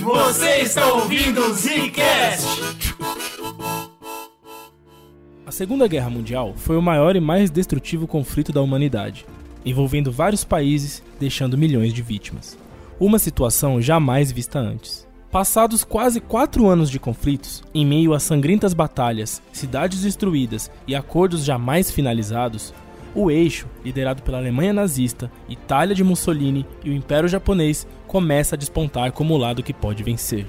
Você está ouvindo o Zcast. A Segunda Guerra Mundial foi o maior e mais destrutivo conflito da humanidade, envolvendo vários países, deixando milhões de vítimas. Uma situação jamais vista antes. Passados quase quatro anos de conflitos, em meio a sangrentas batalhas, cidades destruídas e acordos jamais finalizados, o eixo, liderado pela Alemanha nazista, Itália de Mussolini e o Império Japonês, começa a despontar como o lado que pode vencer.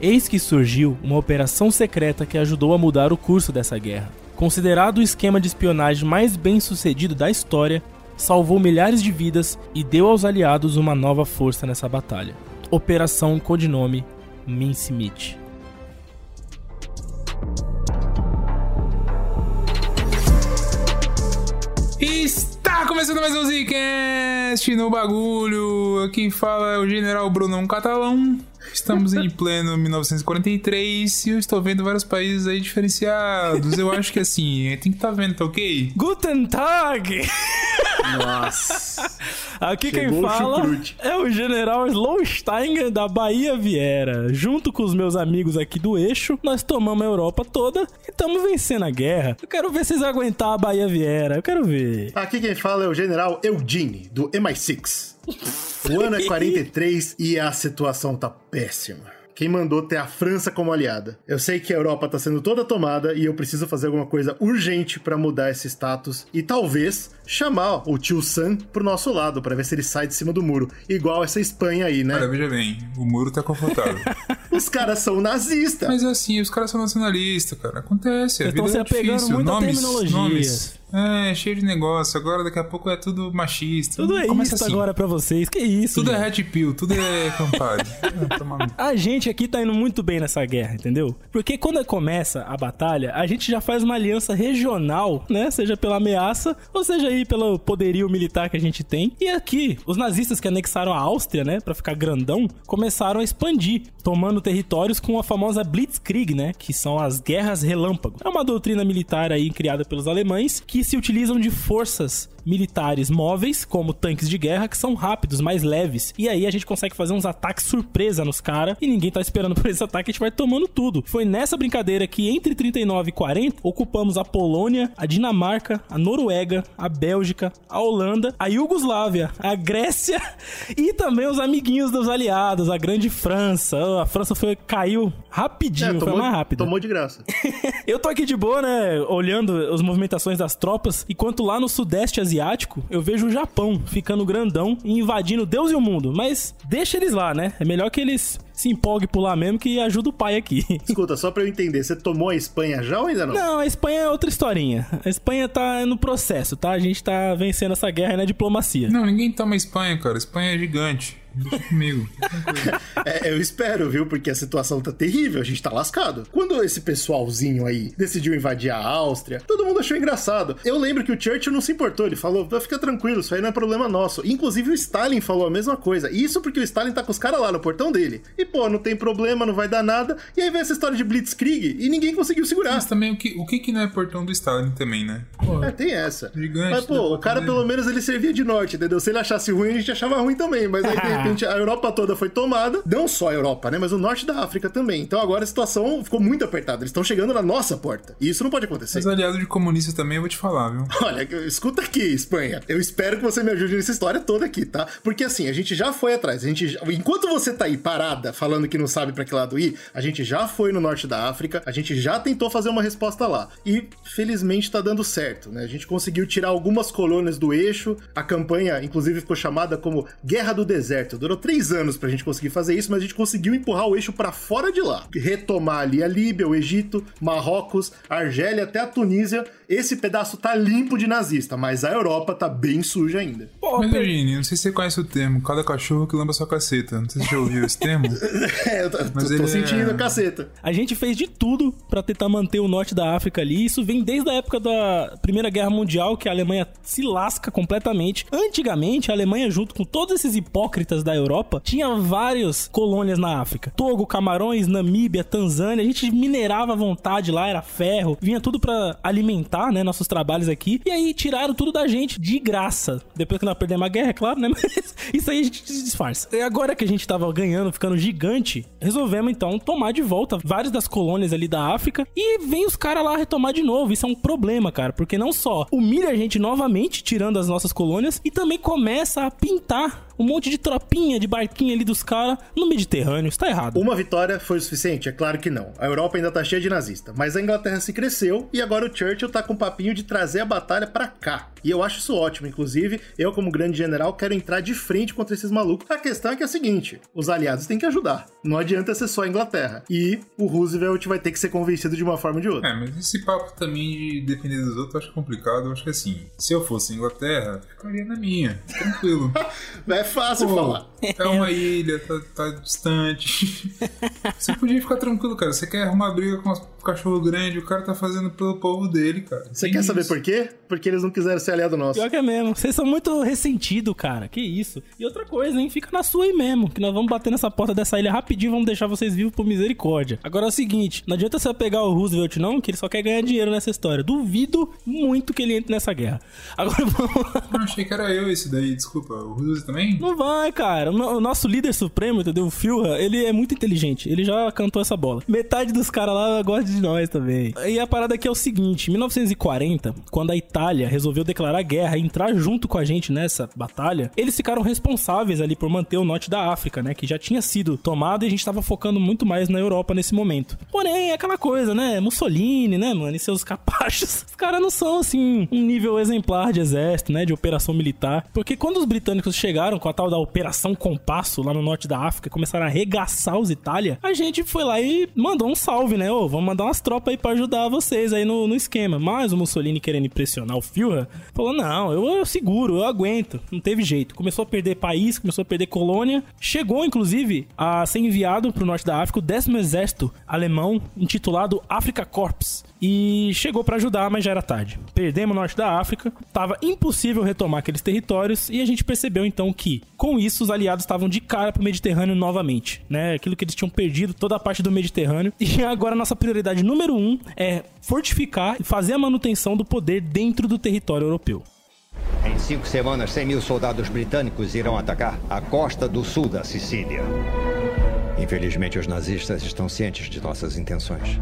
Eis que surgiu uma operação secreta que ajudou a mudar o curso dessa guerra. Considerado o esquema de espionagem mais bem sucedido da história, salvou milhares de vidas e deu aos aliados uma nova força nessa batalha. Operação codinome Mincemeat. Está começando mais um Zcast no bagulho. Quem fala é o General Brunão Catalão. Estamos em pleno 1943 e eu estou vendo vários países aí diferenciados. Eu acho que assim, tem que estar tá vendo, tá ok? Guten Tag! Nossa. Aqui Chegou quem o fala chucrute. é o General Slowstein da Bahia Viera. Junto com os meus amigos aqui do eixo, nós tomamos a Europa toda e estamos vencendo a guerra. Eu quero ver vocês aguentar a Bahia Viera. Eu quero ver. Aqui quem fala é o General Eugene, do MI6. O ano é 43 e a situação tá péssima. Quem mandou ter a França como aliada? Eu sei que a Europa tá sendo toda tomada e eu preciso fazer alguma coisa urgente pra mudar esse status e talvez chamar o tio Sam pro nosso lado pra ver se ele sai de cima do muro, igual essa Espanha aí, né? Olha, veja bem, o muro tá confortável. Os caras são nazistas. Mas assim, os caras são nacionalistas, cara. Acontece, a Vocês vida estão se é apegando difícil. muito a nomes, nomes. É, cheio de negócio. Agora daqui a pouco é tudo machista. Tudo é Começa isso assim. agora pra vocês. Que isso? Tudo é gente? red pill, tudo é toma no- A gente aqui tá indo muito bem nessa guerra, entendeu? Porque quando começa a batalha, a gente já faz uma aliança regional, né? Seja pela ameaça, ou seja aí pelo poderio militar que a gente tem. E aqui, os nazistas que anexaram a Áustria, né, Pra ficar grandão, começaram a expandir, tomando territórios com a famosa Blitzkrieg, né, que são as guerras relâmpago. É uma doutrina militar aí criada pelos alemães que se utilizam de forças militares móveis, como tanques de guerra, que são rápidos, mais leves. E aí a gente consegue fazer uns ataques surpresa nos caras e ninguém tá esperando por esse ataque, a gente vai tomando tudo. Foi nessa brincadeira que entre 39 e 40 ocupamos a Polônia, a Dinamarca, a Noruega, a Bélgica, a Holanda, a Iugoslávia, a Grécia e também os amiguinhos dos aliados, a grande França. A França foi caiu rapidinho, É, foi mais rápido. tomou de graça. Eu tô aqui de boa, né? Olhando as movimentações das tropas, enquanto lá no Sudeste Asiático eu vejo o Japão ficando grandão e invadindo Deus e o mundo. Mas deixa eles lá, né? É melhor que eles se empolguem por lá mesmo que ajuda o pai aqui. Escuta, só pra eu entender, você tomou a Espanha já ou ainda não? Não, a Espanha é outra historinha. A Espanha tá no processo, tá? A gente tá vencendo essa guerra na diplomacia. Não, ninguém toma Espanha, cara. Espanha é gigante. Deixa comigo. É, eu espero, viu? Porque a situação tá terrível, a gente tá lascado. Quando esse pessoalzinho aí decidiu invadir a Áustria, todo mundo achou engraçado. Eu lembro que o Churchill não se importou, ele falou: fica tranquilo, isso aí não é problema nosso. Inclusive o Stalin falou a mesma coisa. Isso porque o Stalin tá com os caras lá no portão dele. E pô, não tem problema, não vai dar nada. E aí vem essa história de Blitzkrieg e ninguém conseguiu segurar. Mas também, o que, o que que não é portão do Stalin também, né? Pô, É, tem essa. Gigante, Mas, né, pô, o portão cara dele. pelo menos ele servia de norte, entendeu? Se ele achasse ruim, a gente achava ruim também. Mas aí, de repente, a Europa toda foi tomada. Não só a Europa, né? Mas o norte da África também. Então agora a situação ficou muito apertada. Eles estão chegando na nossa porta. E isso não pode acontecer. Mas aliado de comunista também, eu vou te falar, viu? Olha, escuta aqui, Espanha. Eu espero que você me ajude nessa história toda aqui, tá? Porque assim, a gente já foi atrás. A gente, enquanto você tá aí parada, falando que não sabe pra que lado ir, a gente já foi no norte da África, a gente já tentou fazer uma resposta lá. E felizmente tá dando certo, né? A gente conseguiu tirar algumas colônias do eixo. A campanha, inclusive, ficou chamada como Guerra do Deserto. Durou três anos pra gente conseguir fazer isso, mas a gente conseguiu empurrar o eixo pra fora de lá. Retomar ali a Líbia, o Egito, Marrocos, Argélia até a Tunísia. Esse pedaço tá limpo de nazista, mas a Europa tá bem suja ainda. Pô, Eugênio, não sei se você conhece o termo, cada cachorro que lamba sua caceta. Não sei se você já ouviu esse termo. É, eu tô, Mas tô ele sentindo é- a caceta. A gente fez de tudo pra tentar manter o norte da África ali. Isso vem desde a época da Primeira Guerra Mundial, que a Alemanha se lasca completamente. Antigamente, a Alemanha, junto com todos esses hipócritas da Europa, tinha várias colônias na África: Togo, Camarões, Namíbia, Tanzânia. A gente minerava à vontade lá, era ferro, vinha tudo pra alimentar, né, nossos trabalhos aqui. E aí tiraram tudo da gente de graça. Depois que na perder uma guerra, é claro, né? Mas isso aí a gente disfarça. E agora que a gente tava ganhando, ficando gigante, resolvemos então tomar de volta várias das colônias ali da África e vem os caras lá retomar de novo. Isso é um problema, cara, porque não só humilha a gente novamente, tirando as nossas colônias, e também começa a pintar um monte de tropinha, de barquinha ali dos caras no Mediterrâneo. Isso tá errado. Uma vitória foi o suficiente? É claro que não. A Europa ainda tá cheia de nazista. Mas a Inglaterra se cresceu e agora o Churchill tá com o papinho de trazer a batalha para cá. E eu acho isso ótimo. Inclusive, eu, como grande general, quero entrar de frente contra esses malucos. A questão é que é a seguinte: os aliados têm que ajudar. Não adianta ser só a Inglaterra. E o Roosevelt vai ter que ser convencido de uma forma ou de outra. É, mas esse papo também de depender dos outros eu acho complicado. Eu acho que assim, se eu fosse a Inglaterra, ficaria na minha. Tranquilo. é fácil Pô, falar. É uma ilha, tá, tá distante. Você podia ficar tranquilo, cara. Você quer arrumar briga com os cachorro grande, o cara tá fazendo pelo povo dele, cara. Você Tem quer isso. saber por quê? Porque eles não quiseram ser aliado nosso. Pior que é mesmo. Vocês são muito ressentidos, cara. Que isso. E outra coisa, hein? Fica na sua aí mesmo. Que nós vamos bater nessa porta dessa ilha rapidinho vamos deixar vocês vivos por misericórdia. Agora é o seguinte: não adianta você pegar o Roosevelt, não, que ele só quer ganhar dinheiro nessa história. Duvido muito que ele entre nessa guerra. Agora vamos lá. Não, achei que era eu esse daí, desculpa. O Roosevelt também? Não vai, cara. O no- o nosso líder supremo, entendeu? O Führer, ele é muito inteligente. Ele já cantou essa bola. Metade dos caras lá gosta de nós também. E a parada aqui é o seguinte: em 1940, quando a Itália resolveu declarar guerra e entrar junto com a gente nessa batalha, eles ficaram responsáveis ali por manter o norte da África, né? Que já tinha sido tomado e a gente tava focando muito mais na Europa nesse momento. Porém, é aquela coisa, né? Mussolini, né, mano? E seus capachos. Os caras não são, assim, um nível exemplar de exército, né? De operação militar. Porque quando os britânicos chegaram com a tal da Operação Compasso lá no norte da África começaram a arregaçar os Itália, a gente foi lá e mandou um salve, né? Ô, vamos mandar umas tropas aí pra ajudar vocês aí no, no esquema. Mas o Mussolini querendo impressionar o Führer, falou: não, eu, eu seguro, eu aguento. Não teve jeito. Começou a perder país, começou a perder colônia. Chegou, inclusive, a ser enviado pro norte da África o décimo exército alemão, intitulado Africa Corps. E chegou pra ajudar, mas já era tarde. Perdemos o norte da África, tava impossível retomar aqueles territórios e a gente percebeu então que, com isso, os aliados estavam de cara pro Mediterrâneo novamente, né? Aquilo que eles tinham perdido, toda a parte do Mediterrâneo. E agora nossa prioridade número um é fortificar e fazer a manutenção do poder dentro do território europeu. Em cinco semanas, 100 mil soldados britânicos irão atacar a costa do sul da Sicília. Infelizmente, os nazistas estão cientes de nossas intenções.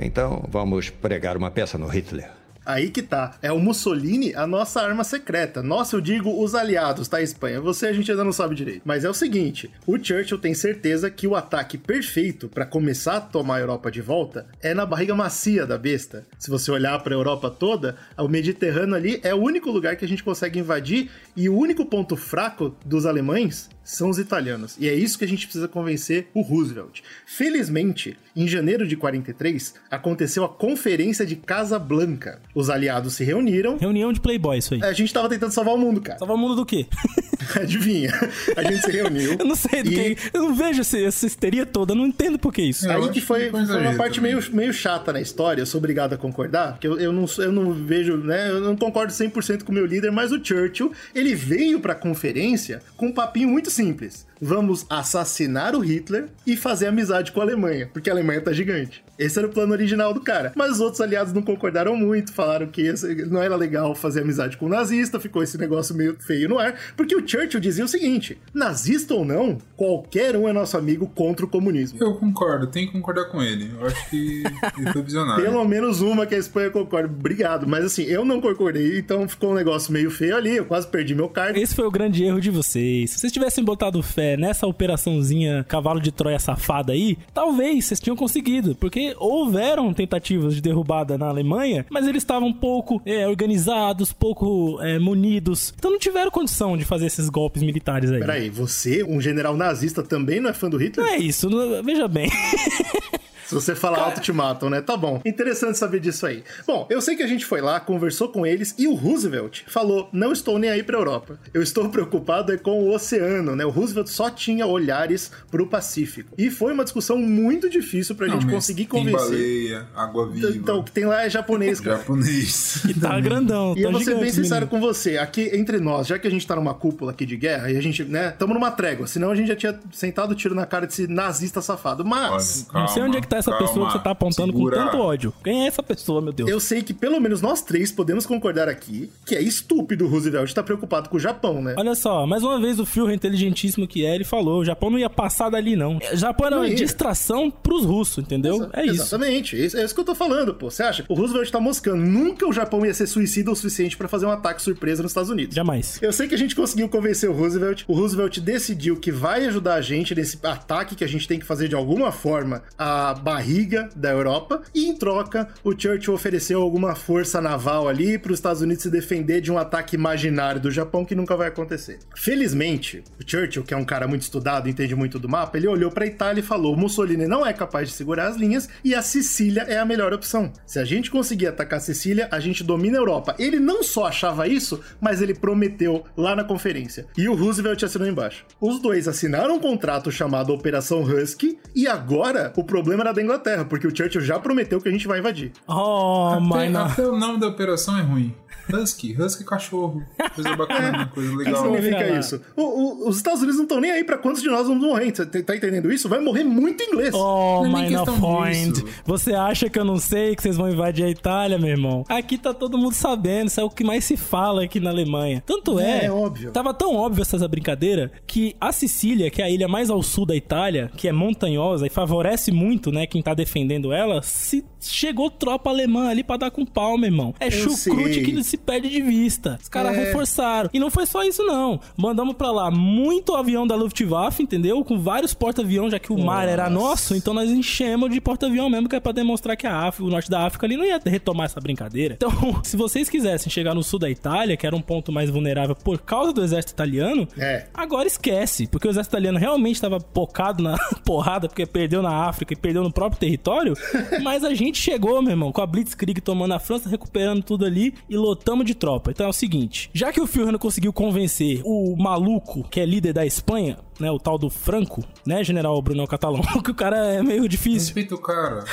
Então, vamos pregar uma peça no Hitler. Aí que tá. É o Mussolini a nossa arma secreta. Nossa, eu digo os aliados, tá, Espanha? Você a gente ainda não sabe direito. Mas é o seguinte: o Churchill tem certeza que o ataque perfeito pra começar a tomar a Europa de volta é na barriga macia da besta. Se você olhar pra Europa toda, o Mediterrâneo ali é o único lugar que a gente consegue invadir e o único ponto fraco dos alemães são os italianos. E é isso que a gente precisa convencer o Roosevelt. Felizmente, em janeiro de 43, aconteceu a Conferência de Casablanca. Os aliados se reuniram. Reunião de playboy, isso aí. A gente tava tentando salvar o mundo, cara. Salvar o mundo do quê? Adivinha? A gente se reuniu. Eu não sei do E- que. Eu não vejo essa, essa histeria toda, eu não entendo por que isso. É. Eu Aí que foi, que foi uma parte também. meio, meio chata na história, eu sou obrigado a concordar, porque eu, eu, não, eu não vejo, né, eu não concordo 100% com o meu líder, mas o Churchill, ele veio pra conferência com um papinho muito simples. Vamos assassinar o Hitler e fazer amizade com a Alemanha, porque a Alemanha tá gigante. Esse era o plano original do cara. Mas os outros aliados não concordaram muito, falaram que não era legal fazer amizade com o nazista, ficou esse negócio meio feio no ar, porque o Churchill dizia o seguinte: nazista ou não, qualquer um é nosso amigo contra o comunismo. Eu concordo, tenho que concordar com ele. Eu acho que ele foi visionário. Pelo menos uma que a Espanha concorda. Obrigado. Mas assim, eu não concordei, então ficou um negócio meio feio ali. Eu quase perdi meu cargo. Esse foi o grande erro de vocês. Se vocês tivessem botado fé nessa operaçãozinha cavalo de Troia safada aí, talvez vocês tinham conseguido. Porque houveram tentativas de derrubada na Alemanha, mas eles estavam pouco é, organizados, pouco é, munidos. Então não tiveram condição de fazer esses golpes militares aí. Peraí, você, um general nazista, também não é fã do Hitler? Não é isso, não- veja bem. Se você falar alto, te matam, né? Tá bom. Interessante saber disso aí. Bom, eu sei que a gente foi lá, conversou com eles e o Roosevelt falou: não estou nem aí pra Europa. Eu estou preocupado é com o oceano, né? O Roosevelt só tinha olhares pro Pacífico. E foi uma discussão muito difícil pra Não, gente conseguir tem convencer. baleia, água viva, Então, o que tem lá é japonês, cara. japonês. Que tá grandão, E eu tá vou ser bem sincero menino. com você, aqui entre nós, já que a gente tá numa cúpula aqui de guerra e a gente, né, tamo numa trégua, senão a gente já tinha sentado o tiro na cara desse nazista safado. Mas, Olha, Não sei onde é que tá essa Calma, pessoa que você tá apontando segura. com tanto ódio? Quem é essa pessoa, meu Deus? Eu sei que pelo menos nós três podemos concordar aqui que é estúpido o Roosevelt estar preocupado com o Japão, né? Olha só, mais uma vez o Führer inteligentíssimo que é, ele falou, o Japão não ia passar dali não. O Japão era Não uma ia. distração pros russos, entendeu? É isso. Exatamente, é isso, é isso que eu tô falando, pô. Você acha? O Roosevelt tá moscando. Nunca o Japão ia ser suicida o suficiente pra fazer um ataque surpresa nos Estados Unidos. Jamais. Eu sei que a gente conseguiu convencer o Roosevelt. O Roosevelt decidiu que vai ajudar a gente nesse ataque que a gente tem que fazer de alguma forma à barriga da Europa. E em troca, o Churchill ofereceu alguma força naval ali para os Estados Unidos se defender de um ataque imaginário do Japão que nunca vai acontecer. Felizmente, o Churchill, que é um cara muito estudado, entende muito do mapa, ele olhou para Itália e falou: Mussolini não é capaz de segurar as linhas e a Sicília é a melhor opção. Se a gente conseguir atacar a Sicília, a gente domina a Europa. Ele não só achava isso, mas ele prometeu lá na conferência. E o Roosevelt assinou embaixo. Os dois assinaram um contrato chamado Operação Husky e agora o problema era da Inglaterra, porque o Churchill já prometeu que a gente vai invadir. Oh, Até, até o nome da operação é ruim. Husky, Husky é cachorro. Coisa bacana, coisa O que legal. significa Vira lá. isso? O- o- os Estados Unidos não estão nem aí pra quantos de nós vamos morrer. Você tá entendendo isso? Vai morrer muito inglês. Oh, Não é my point. disso. Você acha que eu não sei que vocês vão invadir a Itália, meu irmão? Aqui tá todo mundo sabendo, isso é o que mais se fala aqui na Alemanha. Tanto é, É, é óbvio. tava tão óbvio essa brincadeira que a Sicília, que é a ilha mais ao sul da Itália, que é montanhosa e favorece muito, né, quem tá defendendo ela, se chegou tropa alemã ali pra dar com pau, meu irmão. É chucrute sei. que não se perde de vista. Os caras É. reforçaram. E não foi só isso, não. Mandamos pra lá muito avião da Luftwaffe, entendeu? Com vários porta-avião, já que o mar era nosso, então nós enchemos de porta-avião mesmo, que é pra demonstrar que a África, o norte da África ali não ia retomar essa brincadeira. Então, se vocês quisessem chegar no sul da Itália, que era um ponto mais vulnerável por causa do exército italiano, É. agora esquece, porque o exército italiano realmente estava pocado na porrada, porque perdeu na África e perdeu no próprio território, mas a gente chegou, meu irmão, com a Blitzkrieg tomando a França, recuperando tudo ali e lotamos de tropa. Então é o seguinte, já que o Führer não conseguiu convencer o maluco, que é líder da Espanha, né, o tal do Franco, né, general Bruno Catalão, que o cara é meio difícil. Respeita o cara.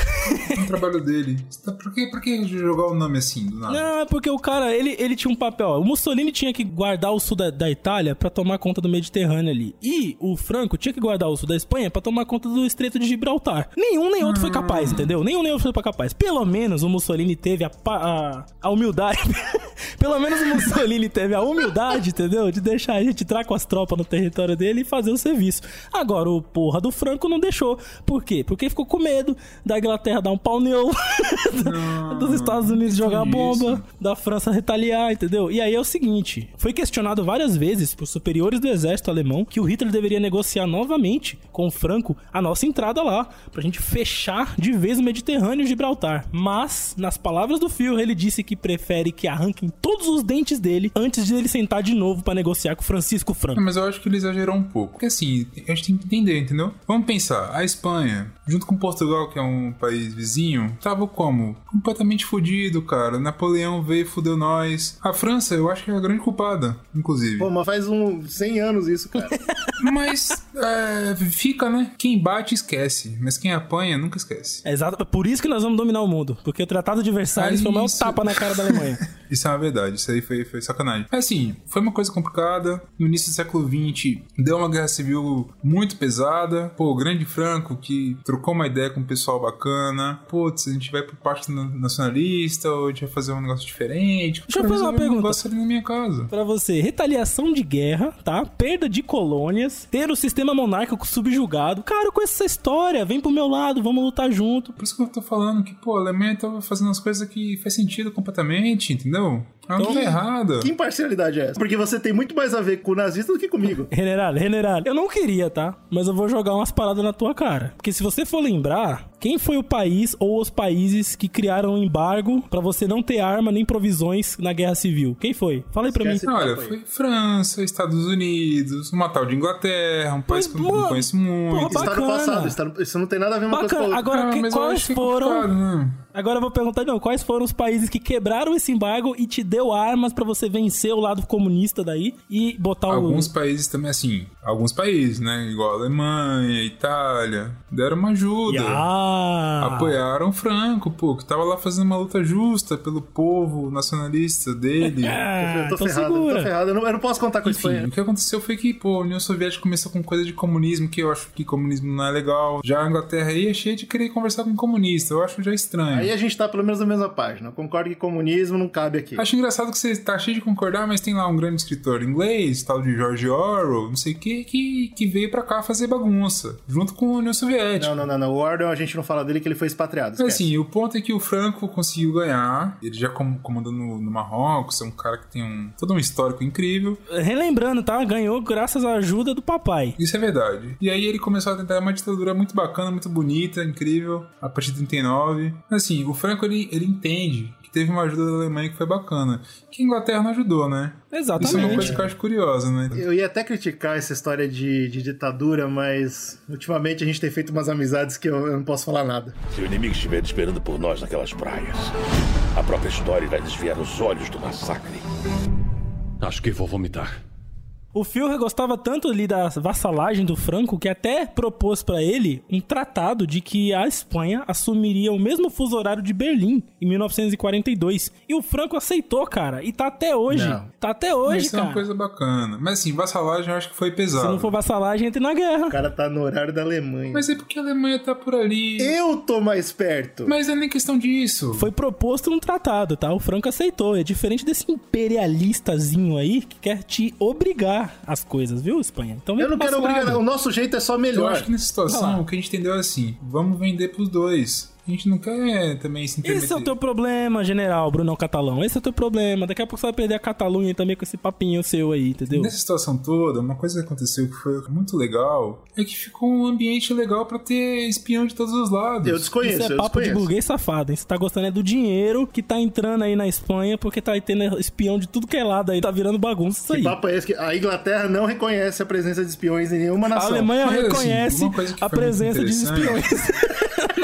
O trabalho dele. Tá- Por que, por que jogar o nome assim, do nada? Não, é porque o cara, ele, ele tinha um papel. ó, O Mussolini tinha que guardar o sul da, da Itália pra tomar conta do Mediterrâneo ali. E o Franco tinha que guardar o sul da Espanha pra tomar conta do Estreito de Gibraltar. Nenhum nem outro foi capaz, entendeu? Nenhum nem outro foi capaz. Pelo menos o Mussolini teve a, a, a humildade. Pelo menos o Mussolini teve a humildade, entendeu? De deixar a gente entrar com as tropas no território dele e fazer o serviço. Agora, o porra do Franco não deixou. Por quê? Porque ficou com medo da Inglaterra dar um pau nele, dos Estados Unidos jogar isso. bomba, da França retaliar, entendeu? E aí é o seguinte: foi questionado várias vezes por superiores do exército alemão que o Hitler deveria negociar novamente com o Franco a nossa entrada lá, pra gente fechar de vez o Mediterrâneo e Gibraltar. Mas, nas palavras do Führer, ele disse que prefere que arranquem todos os dentes dele antes de ele sentar de novo pra negociar com o Francisco Franco. Mas eu acho que ele exagerou um pouco. Porque assim, a gente tem que entender, entendeu? Vamos pensar, a Espanha, junto com Portugal, que é um país vizinho, tava como? Completamente fudido, cara. Napoleão veio e fudeu nós. A França, eu acho que é a grande culpada, inclusive. Pô, mas faz uns 100 anos isso, cara. Mas é, fica, né? Quem bate esquece, mas quem apanha nunca esquece. É exato, é por isso que nós vamos dominar o mundo. Porque o Tratado de Versalhes É foi o maior tapa na cara da Alemanha. Isso é uma verdade, isso aí foi, foi sacanagem. Mas assim, foi uma coisa complicada. No início do século XX, deu uma guerra civil muito pesada. Pô, o Grande Franco, que trocou uma ideia com um pessoal bacana. Putz, a gente vai pro Partido Nacionalista, ou a gente vai fazer um negócio diferente. Deixa eu fazer uma um pergunta. negócio ali na minha casa. Pra você, retaliação de guerra, tá? Perda de colônias, ter o sistema monárquico subjugado. Cara, eu conheço essa história, vem pro meu lado, vamos lutar junto. Por isso que eu tô falando que, pô, a Alemanha tava fazendo as coisas que faz sentido completamente, entendeu? Ela não tá errada. que imparcialidade é essa? Porque você tem muito mais a ver com o nazista do que comigo. General, general, eu não queria, tá? Mas eu vou jogar umas paradas na tua cara. Porque se você for lembrar, quem foi o país ou os países que criaram um embargo pra você não ter arma nem provisões na guerra civil? Quem foi? Fala aí pra Esquece. mim. Olha, foi França, Estados Unidos, uma tal de Inglaterra, um país Mas, que eu não conheço muito. porra, Está no Bacana. passado, está no- isso não tem nada a ver uma coisa com Bacana. outra. Agora, Ah, que- quais que é foram... né? Agora eu vou perguntar, não, quais foram os países que quebraram esse embargo e te deu armas pra você vencer o lado comunista daí e botar Alguns o. países também, assim, alguns países, né? Igual a Alemanha, Itália, deram uma ajuda. Ah! Apoiaram o Franco, pô, que tava lá fazendo uma luta justa pelo povo nacionalista dele. Ah, eu tô então ferrado, eu segura. tô ferrado. Eu não, eu não posso contar com isso. Enfim, o que aconteceu foi que, pô, a União Soviética começou com coisa de comunismo, que eu acho que comunismo não é legal. Já a Inglaterra aí é cheia de querer conversar com comunista, eu acho já estranho. Aí a gente tá pelo menos na mesma página. Eu concordo que comunismo não cabe aqui. Acho engraçado que você tá cheio de concordar, mas tem lá um grande escritor inglês, tal de George Orwell, não sei o que, que, que veio pra cá fazer bagunça, junto com a União Soviética. Não, não, não, não. O Ordon a gente não fala dele que ele foi expatriado. Mas esquece. assim, o ponto é que o Franco conseguiu ganhar, ele já com- comandou no, no Marrocos, é um cara que tem um, todo um histórico incrível, Relembrando, tá? Ganhou graças à ajuda do papai. isso é verdade. E aí ele começou a tentar uma ditadura muito bacana, muito bonita, incrível, a partir de 39. Mas assim, o Franco ele, ele entende que teve uma ajuda da Alemanha que foi bacana, que a Inglaterra não ajudou, né? Isso é uma Exatamente. coisa que eu acho curiosa, né? Eu ia até criticar essa história de, de ditadura, mas ultimamente a gente tem feito umas amizades que eu, eu não posso falar nada. Se o inimigo estiver esperando por nós naquelas praias, a própria história vai desviar os olhos do massacre. Acho que vou vomitar. O Führer gostava tanto ali da vassalagem do Franco que até propôs pra ele um tratado de que a Espanha assumiria o mesmo fuso horário de Berlim em 1942. E o Franco aceitou, cara. E tá até hoje. Não. Tá até hoje, Isso é cara. uma coisa bacana. Mas assim, vassalagem eu acho que foi pesado. Se não for vassalagem, entra na guerra. O cara tá no horário da Alemanha. Mas é porque a Alemanha tá por ali. Eu tô mais perto. Mas não é nem questão disso. Foi proposto um tratado, tá? O Franco aceitou. É diferente desse imperialistazinho aí que quer te obrigar às coisas, viu, Espanha? Então vem Eu não quero obrigar. O nosso jeito é só Eu melhor. acho que nessa situação o que a gente entendeu é assim: vamos vender pros dois. A gente não quer também se intermeter. Esse é o teu problema, general Brunão Catalão. Esse é o teu problema. Daqui a pouco você vai perder a Catalunha também com esse papinho seu aí, entendeu? Nessa situação toda, uma coisa que aconteceu que foi muito legal é que ficou um ambiente legal pra ter espião de todos os lados. Eu desconheço, Isso é papo de burguês safado, hein? Você tá gostando é do dinheiro que tá entrando aí na Espanha porque tá tendo espião de tudo que é lado aí. Tá virando bagunça isso Que aí. papo é esse? que A Inglaterra não reconhece a presença de espiões em nenhuma A nação. Alemanha Mas, assim, reconhece que a presença de espiões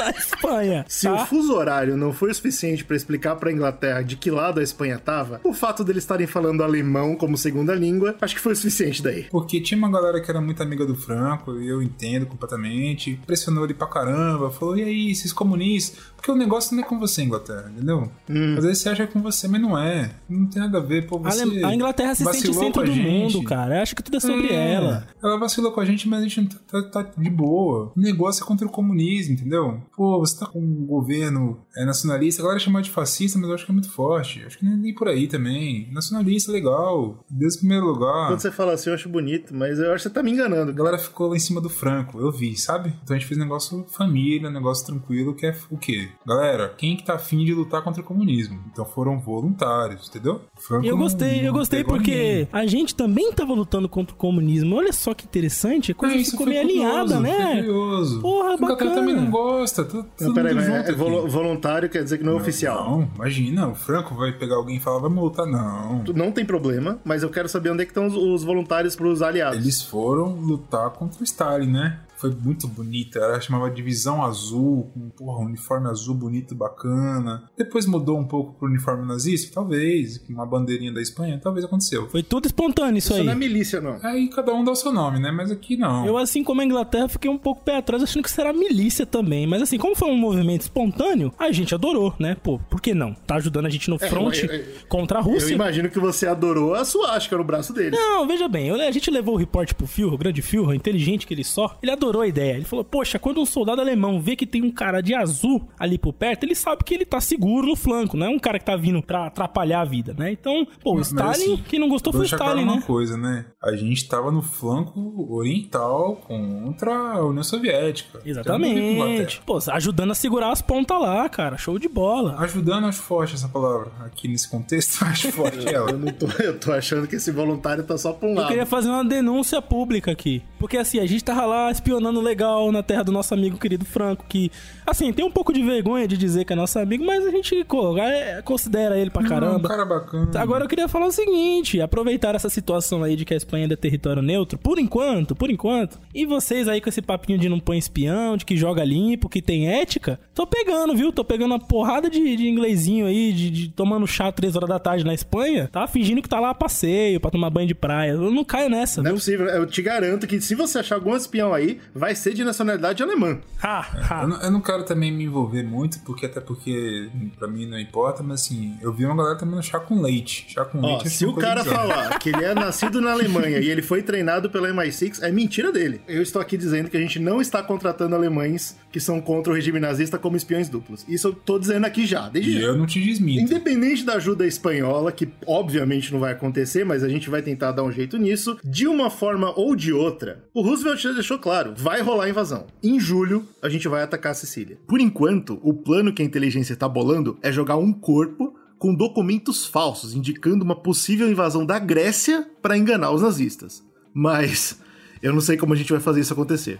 na Espanha. Se tá? o fuso horário não foi o suficiente pra explicar pra Inglaterra de que lado a Espanha tava, o fato deles estarem falando alemão como segunda língua, acho que foi o suficiente daí. Porque tinha uma galera que era muito amiga do Franco, e eu entendo completamente. Pressionou ele pra caramba, falou: e aí, esses comunistas? Porque o negócio não é com você, Inglaterra, entendeu? Às vezes você acha que é com você, mas não é. Não tem nada a ver, pô. A Você Ale- a Inglaterra se sente centro a do gente. mundo, cara. Eu acho que tudo é sobre É, ela. Ela vacilou com a gente, mas a gente não tá, tá- tá de boa. O negócio é contra o comunismo, entendeu? Pô, você tá com um governo é, nacionalista, a galera chama de fascista, mas eu acho que é muito forte. Acho que nem, nem por aí também. Nacionalista, legal. Deus em primeiro lugar. Quando você fala assim, eu acho bonito, mas eu acho que você tá me enganando. A galera ficou lá em cima do Franco, eu vi, sabe? Então a gente fez um negócio família, um negócio tranquilo, que é o quê? Galera, quem que tá afim de lutar contra o comunismo? Então foram voluntários, entendeu? O Franco eu não- gostei, eu não gostei pegou porque ninguém. a gente também tava lutando contra o comunismo. Olha só que interessante, a coisa É, ficou meio curioso, alinhada, né? curioso. Porra, o bacana. também não gosta, tá Não, todo peraí, é voluntário quer dizer que não é oficial. Não, imagina, o Franco vai pegar alguém e falar, vamos lutar, não. Não tem problema, mas eu quero saber onde é que estão os, os voluntários pros aliados. Eles foram lutar contra o Stalin, né? Foi muito bonita, ela chamava Divisão Azul, com porra, um uniforme azul bonito, bacana. Depois mudou um pouco pro uniforme nazista, talvez, com uma bandeirinha da Espanha, talvez aconteceu. Foi tudo espontâneo isso Isso aí. não é milícia, não. Aí cada um dá o seu nome, né? Mas aqui não. Eu, assim como a Inglaterra, fiquei um pouco pé atrás, achando que será milícia também. Mas assim, como foi um movimento espontâneo, a gente adorou, né? Pô, por que não? Tá ajudando a gente no front eu- eu- contra a Eu Rússia. imagino que você adorou a suástica no braço dele. Não, veja bem, eu- a gente levou o repórter pro Führer, o grande Führer, inteligente que ele só, ele adorou a ideia. Ele falou, poxa, quando um soldado alemão vê que tem um cara de azul ali por perto, ele sabe que ele tá seguro no flanco, não é um cara que tá vindo pra atrapalhar a vida, né? Então, pô, o Mas, Stalin, assim, quem não gostou foi Stalin, uma né? coisa, né? A gente tava no flanco oriental contra a União Soviética. Exatamente. Pô, ajudando a segurar as pontas lá, cara. Show de bola. Ajudando, acho forte essa palavra. Aqui nesse contexto, acho forte ela. Eu não tô, eu tô achando que esse voluntário tá só pra um Eu lado. queria fazer uma denúncia pública aqui. Porque assim, a gente tava lá espionando legal na terra do nosso amigo querido Franco, que, assim, tem um pouco de vergonha de dizer que é nosso amigo, mas a gente é, considera ele pra Não, caramba. cara bacana. Agora eu queria falar o seguinte: aproveitar essa situação aí de que a Espanha é território neutro, por enquanto, por enquanto, e vocês aí com esse papinho de não põe espião, de que joga limpo, que tem ética, tô pegando, viu? Tô pegando uma porrada de, de inglesinho aí, de, de tomando chá três horas da tarde na Espanha, tá fingindo que tá lá a passeio, pra tomar banho de praia. Eu não caio nessa, Não é viu? possível. Eu te garanto que se você achar algum espião aí, vai ser de nacionalidade alemã. Ha, ha. Eu não, eu não quero também me envolver muito, porque até porque pra mim não importa, mas assim, eu vi uma galera tomando chá com leite. Chá com Ó, leite. se é o cara bizarra. falar que ele é nascido na Alemanha e ele foi treinado pela MI6, é mentira dele. Eu estou aqui dizendo que a gente não está contratando alemães que são contra o regime nazista como espiões duplos. Isso eu tô dizendo aqui já, desde E já. eu não te desminto. Independente da ajuda espanhola, que obviamente não vai acontecer, mas a gente vai tentar dar um jeito nisso, de uma forma ou de outra, o Roosevelt já deixou claro, vai rolar invasão. Em julho, a gente vai atacar a Sicília. Por enquanto, o plano que a inteligência tá bolando é jogar um corpo com documentos falsos indicando uma possível invasão da Grécia para enganar os nazistas. Mas eu não sei como a gente vai fazer isso acontecer.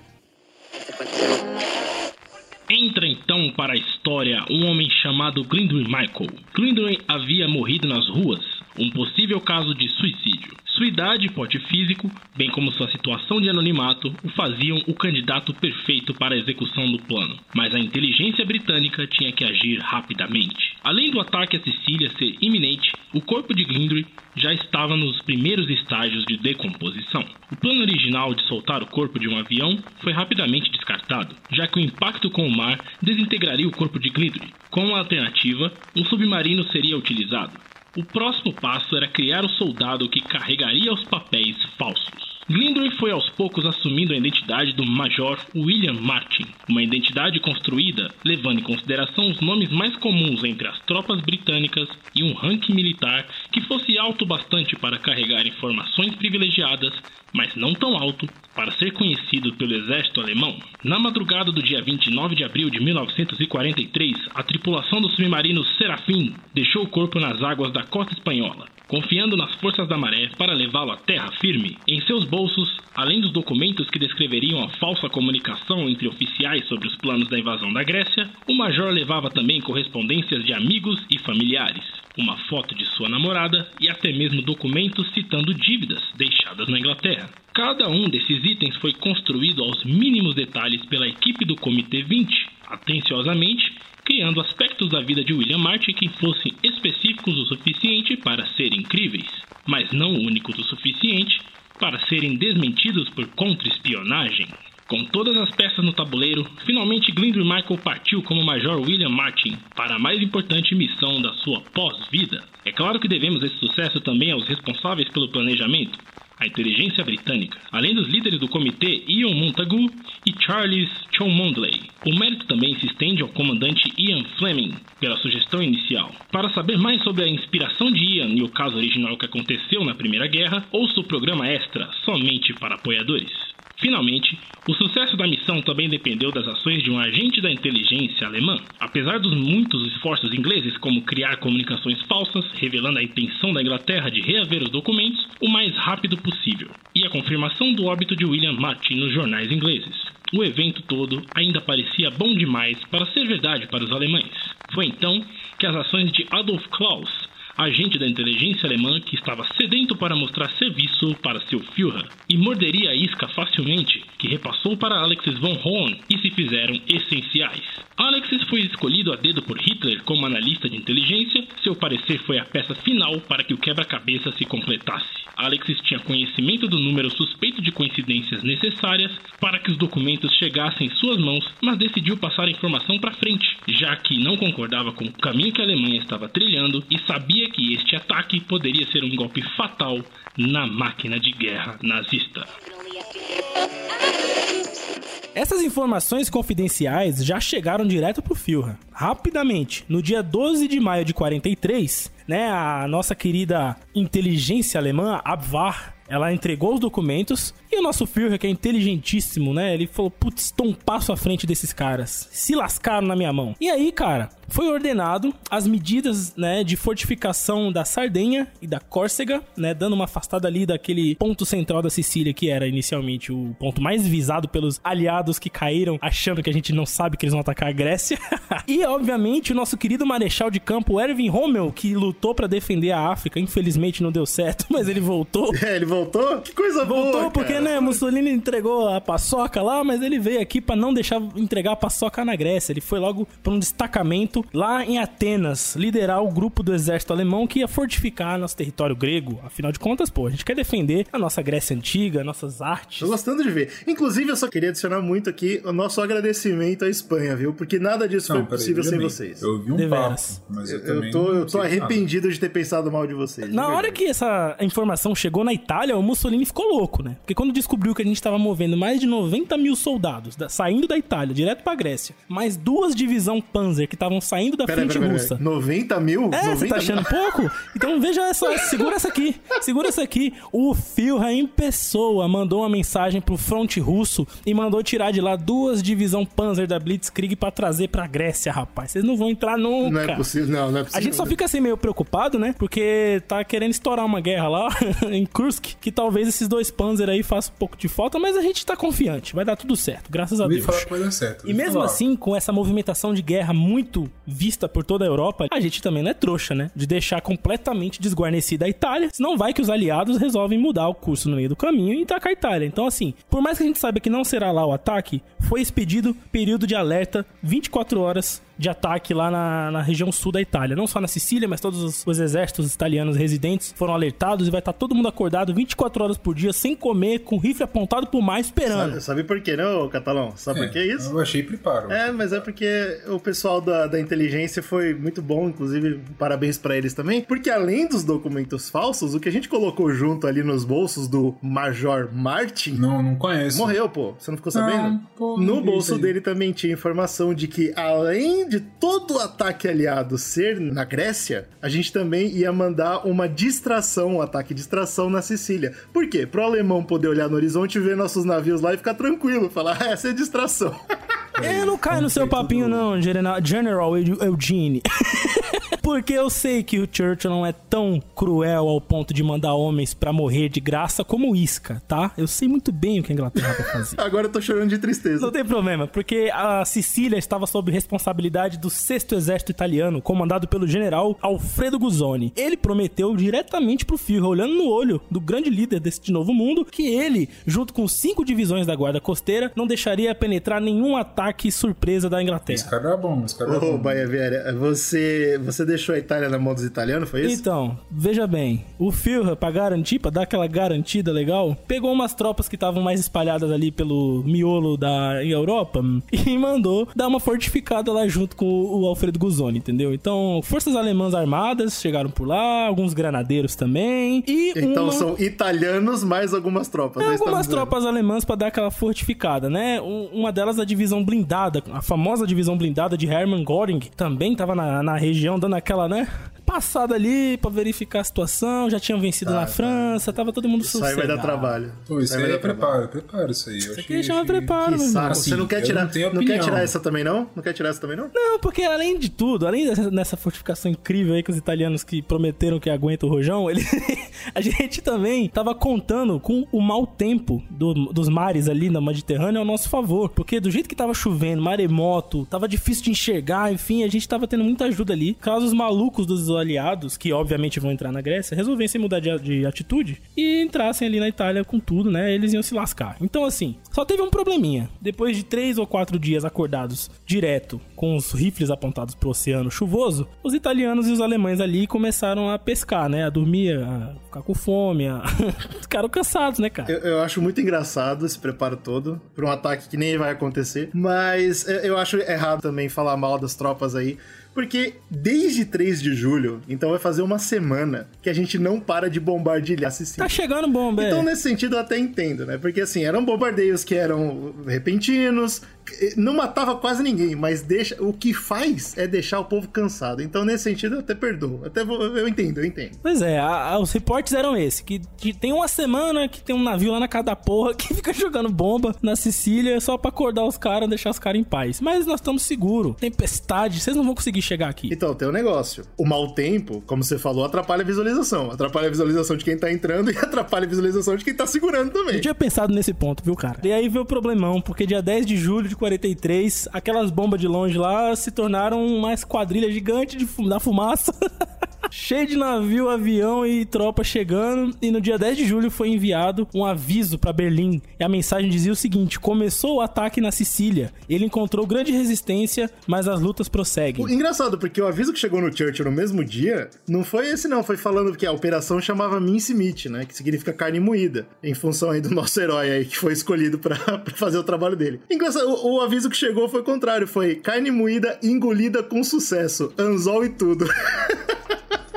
Entra então para a história um homem chamado Glindwin Michael. Glindwin havia morrido nas ruas, um possível caso de suicídio. Sua idade e porte físico, bem como sua situação de anonimato, o faziam o candidato perfeito para a execução do plano. Mas a inteligência britânica tinha que agir rapidamente. Além do ataque à Sicília ser iminente, o corpo de Glindwin já estava nos primeiros estágios de decomposição. O plano original de soltar o corpo de um avião foi rapidamente descartado, já que o impacto com o mar desintegraria o corpo de Glindwin. Com a alternativa, um submarino seria utilizado. O próximo passo era criar o soldado que carregaria os papéis falsos. Glindwin foi aos poucos assumindo a identidade do Major William Martin, uma identidade construída levando em consideração os nomes mais comuns entre as tropas britânicas e um ranking militar fosse alto bastante para carregar informações privilegiadas, mas não tão alto para ser conhecido pelo exército alemão. Na madrugada do dia 29 de abril de 1943, a tripulação do submarino Serafim deixou o corpo nas águas da costa espanhola confiando nas forças da maré para levá-lo à terra firme. Em seus bolsos, além dos documentos que descreveriam a falsa comunicação entre oficiais sobre os planos da invasão da Grécia, o major levava também correspondências de amigos e familiares, uma foto de sua namorada e até mesmo documentos citando dívidas deixadas na Inglaterra. Cada um desses itens foi construído aos mínimos detalhes pela equipe do Comitê 20, atenciosamente criando aspectos da vida de William Martin que fossem específicos o suficiente para serem críveis, mas não únicos o suficiente para serem desmentidos por contra-espionagem. Com todas as peças no tabuleiro, finalmente Glindwin Michael partiu como Major William Martin para a mais importante missão da sua pós-vida. É claro que devemos esse sucesso também aos responsáveis pelo planejamento, a inteligência britânica, além dos líderes do comitê Ian Montagu e Charles Cholmondeley. O mérito também se estende ao comandante Ian Fleming pela sugestão inicial. Para saber mais sobre a inspiração de Ian e o caso original que aconteceu na Primeira Guerra, ouça o programa extra somente para apoiadores. Finalmente, o sucesso da missão também dependeu das ações de um agente da inteligência alemã. Apesar dos muitos esforços ingleses, como criar comunicações falsas, revelando a intenção da Inglaterra de reaver os documentos o mais rápido possível, e a confirmação do óbito de William Martin nos jornais ingleses. O evento todo ainda parecia bom demais para ser verdade para os alemães. Foi então que as ações de Adolf Klaus agente da inteligência alemã que estava sedento para mostrar serviço para seu Führer, e morderia a isca facilmente, que repassou para Alexis von Horn e se fizeram essenciais. Alexis foi escolhido a dedo por Hitler como analista de inteligência, seu parecer foi a peça final para que o quebra-cabeça se completasse. Alexis tinha conhecimento do número suspeito de coincidências necessárias para que os documentos chegassem em suas mãos, mas decidiu passar a informação para frente, já que não concordava com o caminho que a Alemanha estava trilhando e sabia que este ataque poderia ser um golpe fatal na máquina de guerra nazista. Essas informações confidenciais já chegaram direto pro Führer. Rapidamente, no dia 12 de maio de 43, né, a nossa querida inteligência alemã, Abwehr, ela entregou os documentos E o nosso Führer, que é inteligentíssimo, né? Ele falou, putz, tô um passo à frente desses caras. Se lascaram na minha mão. E aí, cara, foi ordenado as medidas, né, de fortificação da Sardenha e da Córcega, né, dando uma afastada ali daquele ponto central da Sicília que era inicialmente o ponto mais visado pelos aliados que caíram achando que a gente não sabe que eles vão atacar a Grécia. e obviamente o nosso querido marechal de campo Erwin Rommel, que lutou para defender a África, infelizmente não deu certo, mas ele voltou. É, ele voltou? Que coisa Voltou boa, porque, cara. né, Mussolini entregou a paçoca lá, mas ele veio aqui pra não deixar entregar a paçoca na Grécia. Ele foi logo pra um destacamento lá em Atenas, liderar o grupo do exército alemão que ia fortificar nosso território grego. Afinal de contas, pô, a gente quer defender a nossa Grécia antiga, nossas artes. Tô gostando de ver. Inclusive, eu só queria adicionar muito aqui o nosso agradecimento à Espanha, viu? Porque nada disso Não, foi possível veja sem bem, vocês. Eu vi um Deveras. papo, mas eu, Eu, também tô, eu tô sei nada. arrependido de ter pensado mal de vocês. de Na hora que essa informação chegou na Itália, o Mussolini ficou louco, né? Porque quando descobriu que a gente tava movendo mais de 90 mil soldados da- saindo da Itália, direto pra Grécia, mais duas divisão Panzer que estavam saindo da Pera, frente pera, pera, russa. 90 mil? É, 90 você tá achando pouco? Então veja essa, segura essa aqui, segura essa aqui. O Führer em pessoa mandou uma mensagem pro fronte russo e mandou tirar de lá duas divisão Panzer da Blitzkrieg pra trazer pra Grécia, rapaz. Vocês não vão entrar nunca. Não é possível, não, não é possível. A gente só fica assim meio preocupado, né? Porque tá querendo estourar uma guerra lá em Kursk, que talvez esses dois Panzer aí façam um pouco de falta, mas a gente tá confiante. Vai dar tudo certo, graças a Deus. falar que vai dar certo. E mesmo falar. assim, com essa movimentação de guerra muito vista por toda a Europa, a gente também não é trouxa, né? De deixar completamente desguarnecida a Itália. Senão vai que os aliados resolvem mudar o curso no meio do caminho e atacar a Itália. Então, assim, por mais que a gente saiba que não será lá o ataque, foi expedido período de alerta 24 horas de ataque lá na, na região sul da Itália. Não só na Sicília, mas todos os, os exércitos italianos residentes foram alertados e vai estar todo mundo acordado 24 horas por dia, sem comer, com rifle apontado pro mar, esperando. Sabe, sabe por quê, não, Catalão? Sabe por que isso? Eu achei preparo. É, mas é porque o pessoal da, da inteligência foi muito bom, inclusive parabéns pra eles também, porque além dos documentos falsos, o que a gente colocou junto ali nos bolsos do Major Martin Não, não conheço. morreu, pô. Você não ficou sabendo? Não, pô, não no bolso dele também tinha informação de que além de todo o ataque aliado ser na Grécia, a gente também ia mandar uma distração, um ataque de distração na Sicília. Por quê? Pro alemão poder olhar no horizonte ver nossos navios lá e ficar tranquilo, falar, ah, essa é distração. Eu não caio no seu papinho, não, General, General Eu- Eugene. Porque eu sei que o Churchill não é tão cruel ao ponto de mandar homens pra morrer de graça como o Isca, tá? Eu sei muito bem o que a Inglaterra vai fazer. Agora eu tô chorando de tristeza. Não tem problema, porque a Sicília estava sob responsabilidade do 6 Exército Italiano, comandado pelo general Alfredo Guzzoni. Ele prometeu diretamente pro Führer, olhando no olho do grande líder desse novo mundo, que ele, junto com cinco divisões da Guarda Costeira, não deixaria penetrar nenhum ataque surpresa da Esse Inglaterra. cara era bom, esse cara era Ô, bom. Baia Vera, você, você deixou a Itália na mão dos italianos, foi isso? Então, veja bem, o Führer, pra garantir, pra dar aquela garantida legal, pegou umas tropas que estavam mais espalhadas ali pelo miolo da Europa e mandou dar uma fortificada lá junto com o Alfredo Guzzoni, entendeu? Então, forças alemãs armadas chegaram por lá, alguns granadeiros também, e Então uma... são italianos mais algumas tropas. É, tá algumas dizendo. tropas alemãs pra dar aquela fortificada, né? Um- Uma delas a divisão blindada, a famosa divisão blindada de Hermann Göring, também tava na, na região dando aquela, né? Passada ali pra verificar a situação, já tinham vencido Tá, na tá. França, tava todo mundo Isso aí vai dar trabalho. Pô, isso vai aí é preparo, preparo isso aí. Eu Isso aqui chama preparo, Que meu irmão. saco. Assim, você não quer tirar, não não quer tirar essa também não? Não quer tirar essa também não? Não, porque além de tudo, além dessa, dessa fortificação incrível aí que os italianos que prometeram que aguenta o rojão, ele, a gente também tava contando com o mau tempo do- dos mares ali na Mediterrânea ao nosso favor. Porque do jeito que tava chovendo, maremoto, tava difícil de enxergar, enfim, a gente tava tendo muita ajuda ali. Caso os malucos dos aliados, que obviamente vão entrar na Grécia, resolvessem mudar de, de atitude e entrassem ali na Itália com tudo, né? Eles iam se lascar. Então, assim, só teve um probleminha. Depois de três ou quatro dias acordados direto com os rifles apontados pro oceano chuvoso, os italianos e os alemães ali começaram a pescar, né? A dormir, a ficar com fome, a... ficaram cansados, né, cara? Eu, eu acho muito engraçado esse preparo todo pra um ataque que nem vai acontecer, mas eu eu acho errado também falar mal das tropas aí, porque desde 3 de julho, então vai fazer uma semana que a gente não para de bombardear Sicília. Tá chegando bomba, é. Então, nesse sentido, eu até entendo, né? Porque, assim, eram bombardeios que eram repentinos, não matava quase ninguém, mas deixa, o que faz é deixar o povo cansado. Então, nesse sentido, eu até perdoo. Até vou, eu entendo, eu entendo. Pois é, a, a, os reportes eram esse: que, que, tem uma semana que tem um navio lá na casa da porra que fica jogando bomba na Sicília só pra acordar os caras, deixar os caras em paz. Mas nós estamos seguros. Tempestade, vocês não vão conseguir chegar aqui. Então, tem um negócio. O mau tempo, como você falou, atrapalha a visualização. Atrapalha a visualização de quem tá entrando e atrapalha a visualização de quem tá segurando também. Eu tinha pensado nesse ponto, viu, cara? E aí veio o problemão, porque dia 10 de julho de 43, aquelas bombas de longe lá se tornaram uma esquadrilha gigante de, da fumaça. cheio de navio, avião e tropa chegando. E no dia 10 de julho foi enviado um aviso para Berlim. E a mensagem dizia o seguinte: começou o ataque na Sicília. Ele encontrou grande resistência, mas as lutas prosseguem. Engraçado, porque o aviso que chegou no Churchill no mesmo dia não foi esse, não. Foi falando que a operação chamava Mince Meat, né? Que significa carne moída. Em função aí do nosso herói aí, que foi escolhido para fazer o trabalho dele. Engraçado, o, o aviso que chegou foi o contrário: foi carne moída engolida com sucesso. Anzol e tudo.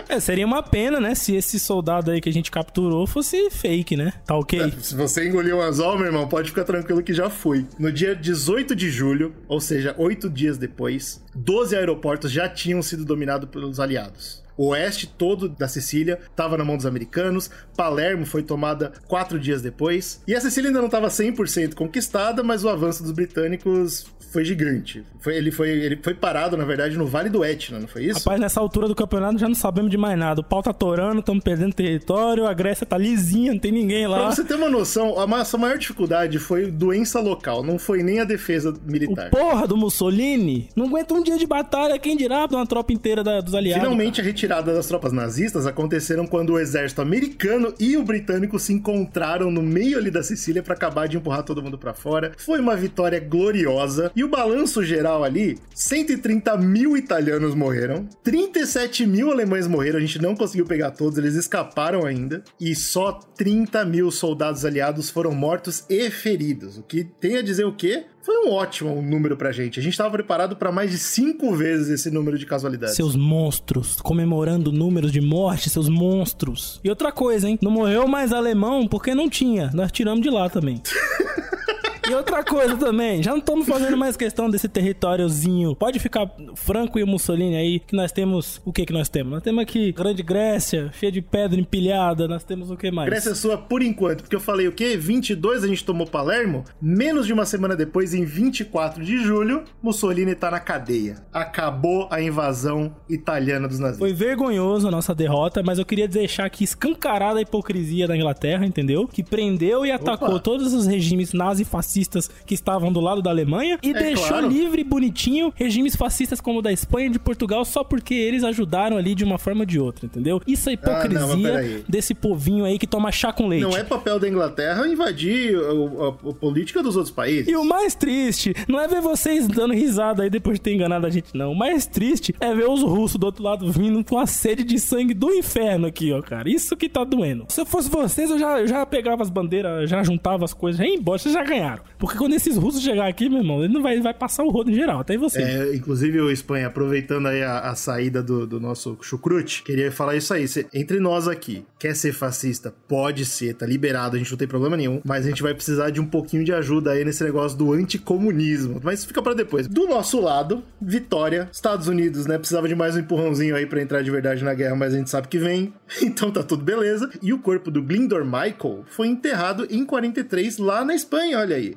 É, seria uma pena, né? Se esse soldado aí que a gente capturou fosse fake, né? Tá ok? É, se você engoliu o anzol, meu irmão, pode ficar tranquilo que já foi. No dia 18 de julho, ou seja, oito dias depois, 12 aeroportos já tinham sido dominados pelos aliados. O oeste todo da Sicília estava na mão dos americanos, Palermo foi tomada quatro dias depois, e a Sicília ainda não estava 100% conquistada, mas o avanço dos britânicos foi gigante. Foi, ele, foi, ele foi parado, na verdade, no Vale do Etna, não foi isso? Rapaz, nessa altura do campeonato já não sabemos de mais nada. O pau tá torando, estamos perdendo território, a Grécia tá lisinha, não tem ninguém lá. Pra você ter uma noção, a nossa maior dificuldade foi doença local, não foi nem a defesa militar. O porra do Mussolini não aguenta um dia de batalha, quem dirá de uma tropa inteira da, dos aliados. Finalmente, cara. a retirada das tropas nazistas aconteceram quando o exército americano e o britânico se encontraram no meio ali da Sicília para acabar de empurrar todo mundo para fora. Foi uma vitória gloriosa e o balanço geral ali, 130 mil italianos morreram, 37 mil alemães morreram, a gente não conseguiu pegar todos, eles escaparam ainda, e só 30 mil soldados aliados foram mortos e feridos. O que tem a dizer o quê? Foi um ótimo número pra gente. A gente estava preparado para mais de cinco vezes esse número de casualidades. Seus monstros, comemorando números de morte, seus monstros. E outra coisa, hein? Não morreu mais alemão porque não tinha. Nós tiramos de lá também. E outra coisa também, já não estamos fazendo mais questão desse territóriozinho. Pode ficar Franco e Mussolini aí, que nós temos. O que que nós temos? Nós temos aqui Grande Grécia, cheia de pedra empilhada. Nós temos o que mais? Grécia sua por enquanto, porque eu falei o quê? 22 a gente tomou Palermo. Menos de uma semana depois, em 24 de julho, Mussolini tá na cadeia. Acabou a invasão italiana dos nazistas. Foi vergonhoso a nossa derrota, mas eu queria deixar aqui escancarada a hipocrisia da Inglaterra, entendeu? Que prendeu e atacou Opa. todos os regimes nazi-fascistas fascistas que estavam do lado da Alemanha e é deixou claro. livre e bonitinho regimes fascistas como o da Espanha e de Portugal só porque eles ajudaram ali de uma forma ou de outra, entendeu? Isso é hipocrisia ah, não, desse povinho aí que toma chá com leite. Não é papel da Inglaterra invadir a, a, a, política dos outros países. E o mais triste não é ver vocês dando risada aí depois de ter enganado a gente, não. O mais triste é ver os russos do outro lado vindo com a sede de sangue do inferno aqui, ó, cara. Isso que tá doendo. Se eu fosse vocês, eu já, eu já pegava as bandeiras, já juntava as coisas, já ia embora, vocês já ganharam. Porque quando esses russos chegar aqui, meu irmão, ele não vai, vai passar o rodo em geral, até você. É, inclusive, o Espanha, aproveitando aí a, a saída do, do, nosso chucrute, queria falar isso aí. Cê, entre nós aqui, quer ser fascista? Pode ser, tá liberado, a gente não tem problema nenhum, mas a gente vai precisar de um pouquinho de ajuda aí nesse negócio do anticomunismo. Mas fica para depois. Do nosso lado, vitória. Estados Unidos, né? Precisava de mais um empurrãozinho aí para entrar de verdade na guerra, mas a gente sabe que vem. Então tá tudo beleza. E o corpo do Glindor Michael foi enterrado em 43 lá na Espanha, olha aí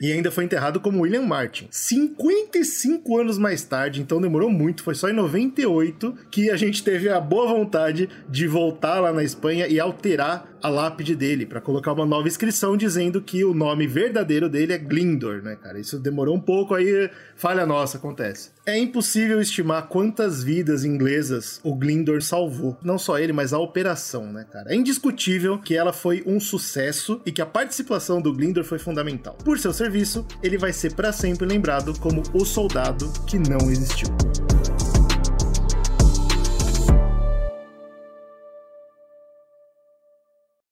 e ainda foi enterrado como William Martin. 55 anos mais tarde, então demorou muito, foi só em 98 que a gente teve a boa vontade de voltar lá na Espanha e alterar a lápide dele para colocar uma nova inscrição dizendo que o nome verdadeiro dele é Glindor, né, cara? Isso demorou um pouco aí, falha nossa acontece. É impossível estimar quantas vidas inglesas o Glindor salvou. Não só ele, mas a operação, né, cara? É indiscutível que ela foi um sucesso e que a participação do Glindor foi fundamental. Por seu serviço, ele vai ser para sempre lembrado como o soldado que não existiu.